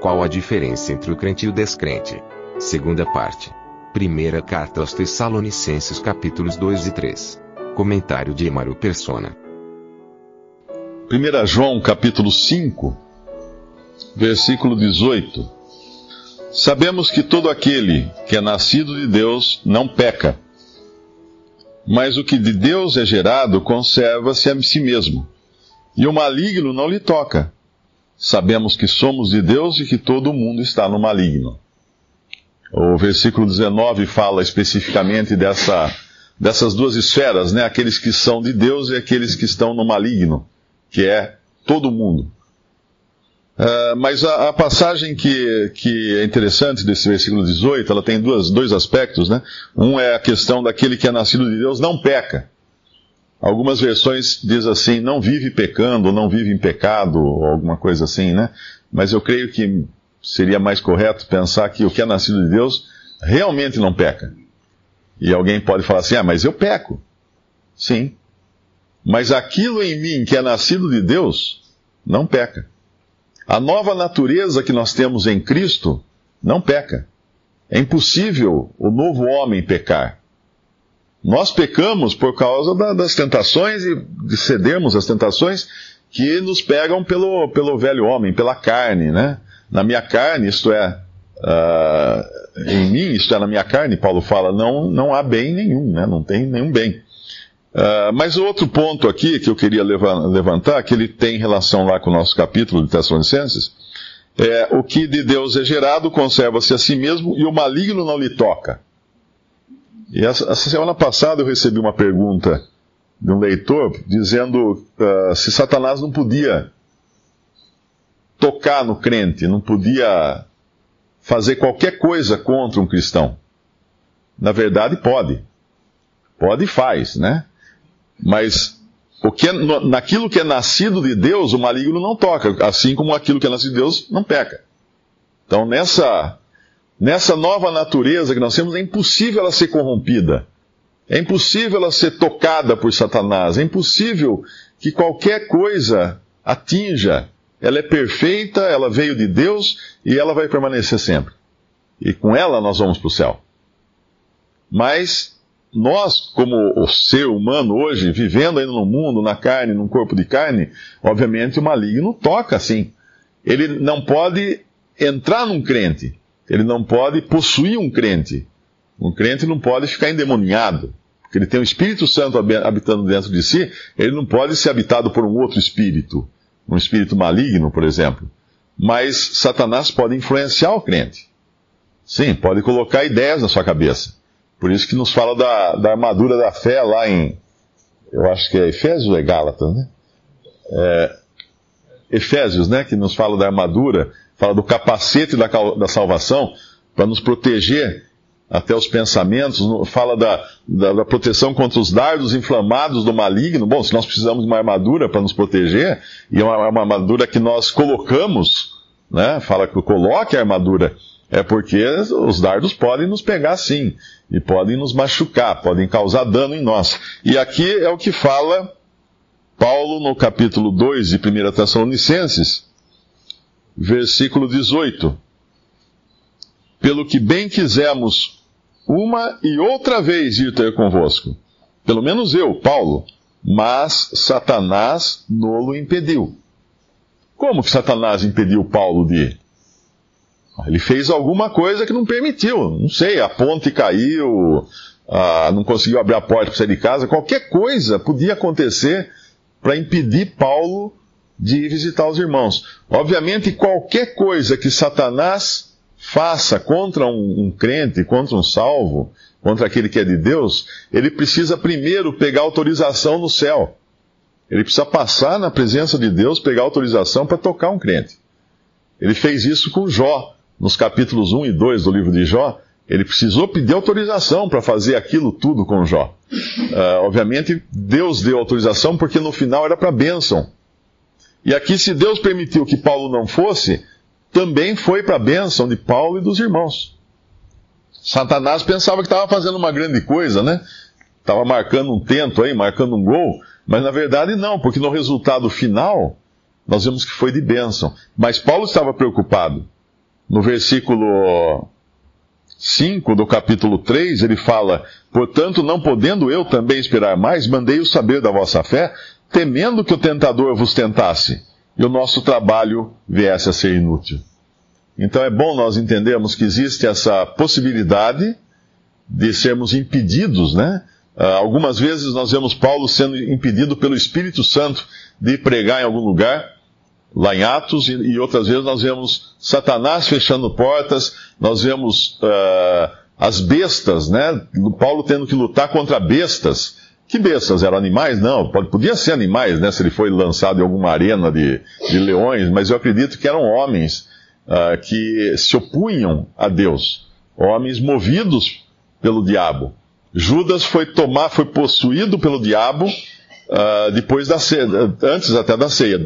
Qual a diferença entre o crente e o descrente? Segunda parte. Primeira carta aos Tessalonicenses capítulos 2 e 3. Comentário de Emaro Persona. 1 João capítulo 5, versículo 18. Sabemos que todo aquele que é nascido de Deus não peca, mas o que de Deus é gerado conserva-se a si mesmo, e o maligno não lhe toca. Sabemos que somos de Deus e que todo mundo está no maligno. O versículo 19 fala especificamente dessa, dessas duas esferas, né? Aqueles que são de Deus e aqueles que estão no maligno, que é todo mundo. Uh, mas a, a, passagem que, que é interessante desse versículo 18, ela tem duas, dois aspectos, né? Um é a questão daquele que é nascido de Deus não peca. Algumas versões diz assim, não vive pecando, não vive em pecado, ou alguma coisa assim, né? Mas eu creio que seria mais correto pensar que o que é nascido de Deus realmente não peca. E alguém pode falar assim: ah, mas eu peco. Sim. Mas aquilo em mim que é nascido de Deus não peca. A nova natureza que nós temos em Cristo não peca. É impossível o novo homem pecar. Nós pecamos por causa da, das tentações e de cedermos às tentações que nos pegam pelo, pelo velho homem, pela carne, né? na minha carne, isto é, uh, em mim, isto é, na minha carne, Paulo fala, não, não há bem nenhum, né? não tem nenhum bem. Uh, mas outro ponto aqui que eu queria levantar, que ele tem relação lá com o nosso capítulo de Tessalonicenses, é o que de Deus é gerado conserva-se a si mesmo e o maligno não lhe toca. E essa, semana passada eu recebi uma pergunta de um leitor dizendo uh, se Satanás não podia tocar no crente, não podia fazer qualquer coisa contra um cristão. Na verdade, pode. Pode e faz, né? Mas o que é, naquilo que é nascido de Deus, o maligno não toca, assim como aquilo que é nascido de Deus não peca. Então, nessa, nessa nova natureza que nós temos, é impossível ela ser corrompida. É impossível ela ser tocada por Satanás. É impossível que qualquer coisa atinja ela é perfeita, ela veio de Deus e ela vai permanecer sempre. E com ela nós vamos para o céu. Mas nós, como o ser humano hoje, vivendo ainda no mundo, na carne, num corpo de carne, obviamente o maligno toca assim. Ele não pode entrar num crente, ele não pode possuir um crente. Um crente não pode ficar endemoniado, porque ele tem o Espírito Santo habitando dentro de si, ele não pode ser habitado por um outro espírito um espírito maligno, por exemplo. Mas Satanás pode influenciar o crente. Sim, pode colocar ideias na sua cabeça. Por isso que nos fala da, da armadura da fé lá em. Eu acho que é Efésios ou é Gálatas, né? É, Efésios, né? Que nos fala da armadura, fala do capacete da, da salvação para nos proteger até os pensamentos, fala da, da, da, proteção contra os dardos inflamados do maligno. Bom, se nós precisamos de uma armadura para nos proteger, e é uma, uma, armadura que nós colocamos, né? Fala que coloque a armadura, é porque os dardos podem nos pegar sim, e podem nos machucar, podem causar dano em nós. E aqui é o que fala Paulo no capítulo 2 de 1 Tessalonicenses, versículo 18. Pelo que bem quisemos uma e outra vez ir ter convosco. Pelo menos eu, Paulo. Mas Satanás nolo impediu. Como que Satanás impediu Paulo de ir? Ele fez alguma coisa que não permitiu. Não sei, a ponte caiu, não conseguiu abrir a porta para sair de casa. Qualquer coisa podia acontecer para impedir Paulo de visitar os irmãos. Obviamente, qualquer coisa que Satanás faça contra um, um, crente, contra um salvo, contra aquele que é de Deus, ele precisa primeiro pegar autorização no céu. Ele precisa passar na presença de Deus, pegar autorização para tocar um crente. Ele fez isso com Jó, nos capítulos 1 e 2 do livro de Jó. Ele precisou pedir autorização para fazer aquilo tudo com Jó. Uh, obviamente, Deus deu autorização porque no final era para bênção. E aqui, se Deus permitiu que Paulo não fosse, também foi para a bênção de Paulo e dos irmãos. Satanás pensava que estava fazendo uma grande coisa, né? Estava marcando um tento aí, marcando um gol, mas na verdade não, porque no resultado final, nós vemos que foi de bênção. Mas Paulo estava preocupado. No versículo 5 do capítulo 3, ele fala: Portanto, não podendo eu também esperar mais, mandei-o saber da vossa fé, temendo que o tentador vos tentasse e o nosso trabalho viesse a ser inútil. Então é bom nós entendermos que existe essa possibilidade de sermos impedidos, né? Uh, algumas vezes nós vemos Paulo sendo impedido pelo Espírito Santo de pregar em algum lugar, lá em Atos, e outras vezes nós vemos Satanás fechando portas, nós vemos uh, as bestas, né? Paulo tendo que lutar contra bestas. Que bestas? Eram animais? Não, podia ser animais, né? Se ele foi lançado em alguma arena de, de leões, mas eu acredito que eram homens uh, que se opunham a Deus, homens movidos pelo diabo. Judas foi tomar, foi possuído pelo diabo uh, depois da ceia, antes até da ceia,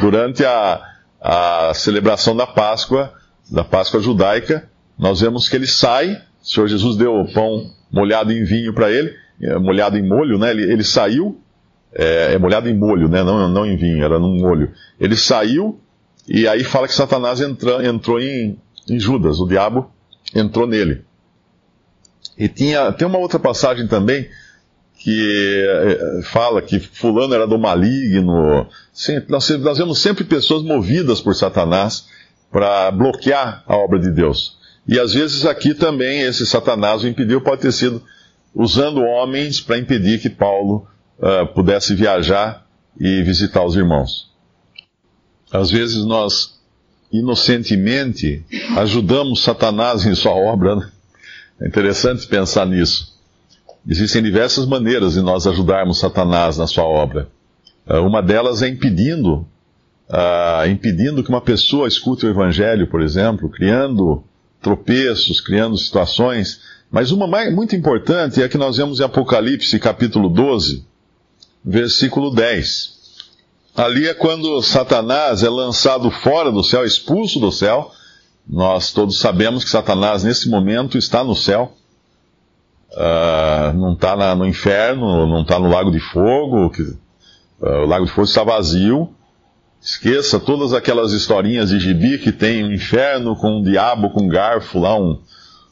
durante a, a celebração da Páscoa, da Páscoa judaica, nós vemos que ele sai, o Senhor Jesus deu o pão molhado em vinho para ele, eh, molhado em molho, né? Ele, ele saiu, é, é, molhado em molho, né? Não, não em vinho, era num molho. Ele saiu e aí fala que Satanás entrou, entrou em, em Judas, o diabo entrou nele. E tinha, tem uma outra passagem também que eh, fala que fulano era do maligno. Sim, nós, nós vemos sempre pessoas movidas por Satanás para bloquear a obra de Deus. E às vezes aqui também esse Satanás o impediu, pode ter sido usando homens para impedir que Paulo uh, pudesse viajar e visitar os irmãos. Às vezes nós, inocentemente, ajudamos Satanás em sua obra. Né? É interessante pensar nisso. Existem diversas maneiras de nós ajudarmos Satanás na sua obra. Ah, uma delas é impedindo, uh, impedindo que uma pessoa escute o Evangelho, por exemplo, criando tropeços, criando situações. Mas uma muito importante é que nós vemos em Apocalipse, capítulo 12, versículo 10. Ali é quando Satanás é lançado fora do céu, expulso do céu. Nós todos sabemos que Satanás, nesse momento, está no céu. Uh, não está no inferno, não está no lago de fogo. Que, uh, o lago de fogo está vazio. Esqueça todas aquelas historinhas de gibi que tem um inferno com um diabo com um garfo lá, um,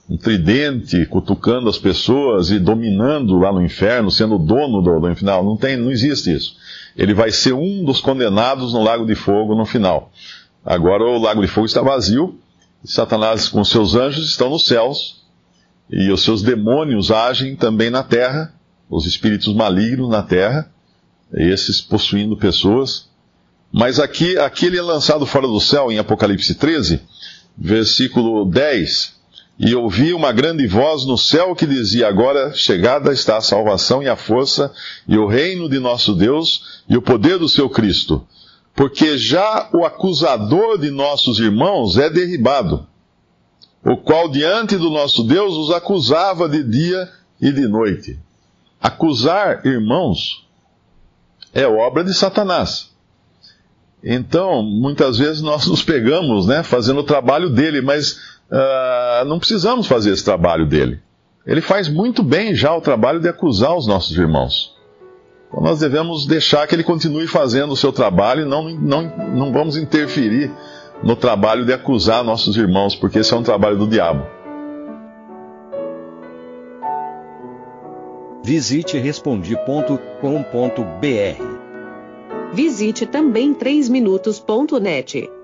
um tridente cutucando as pessoas e dominando lá no inferno, sendo dono do, do inferno. Não, tem, não existe isso ele vai ser um dos condenados no lago de fogo no final. Agora o lago de fogo está vazio, Satanás com seus anjos estão nos céus, e os seus demônios agem também na terra, os espíritos malignos na terra, esses possuindo pessoas. Mas aqui, aqui ele é lançado fora do céu, em Apocalipse 13, versículo 10. E ouvi uma grande voz no céu que dizia: Agora chegada está a salvação e a força, e o reino de nosso Deus, e o poder do seu Cristo. Porque já o acusador de nossos irmãos é derribado, o qual diante do nosso Deus os acusava de dia e de noite. Acusar irmãos é obra de Satanás. Então, muitas vezes nós nos pegamos, né, fazendo o trabalho dele, mas uh, não precisamos fazer esse trabalho dele. Ele faz muito bem já o trabalho de acusar os nossos irmãos. Então nós devemos deixar que ele continue fazendo o seu trabalho e não, não, não vamos interferir no trabalho de acusar nossos irmãos, porque esse é um trabalho do diabo. Visite respondi.com.br. Visite também 3minutos.net.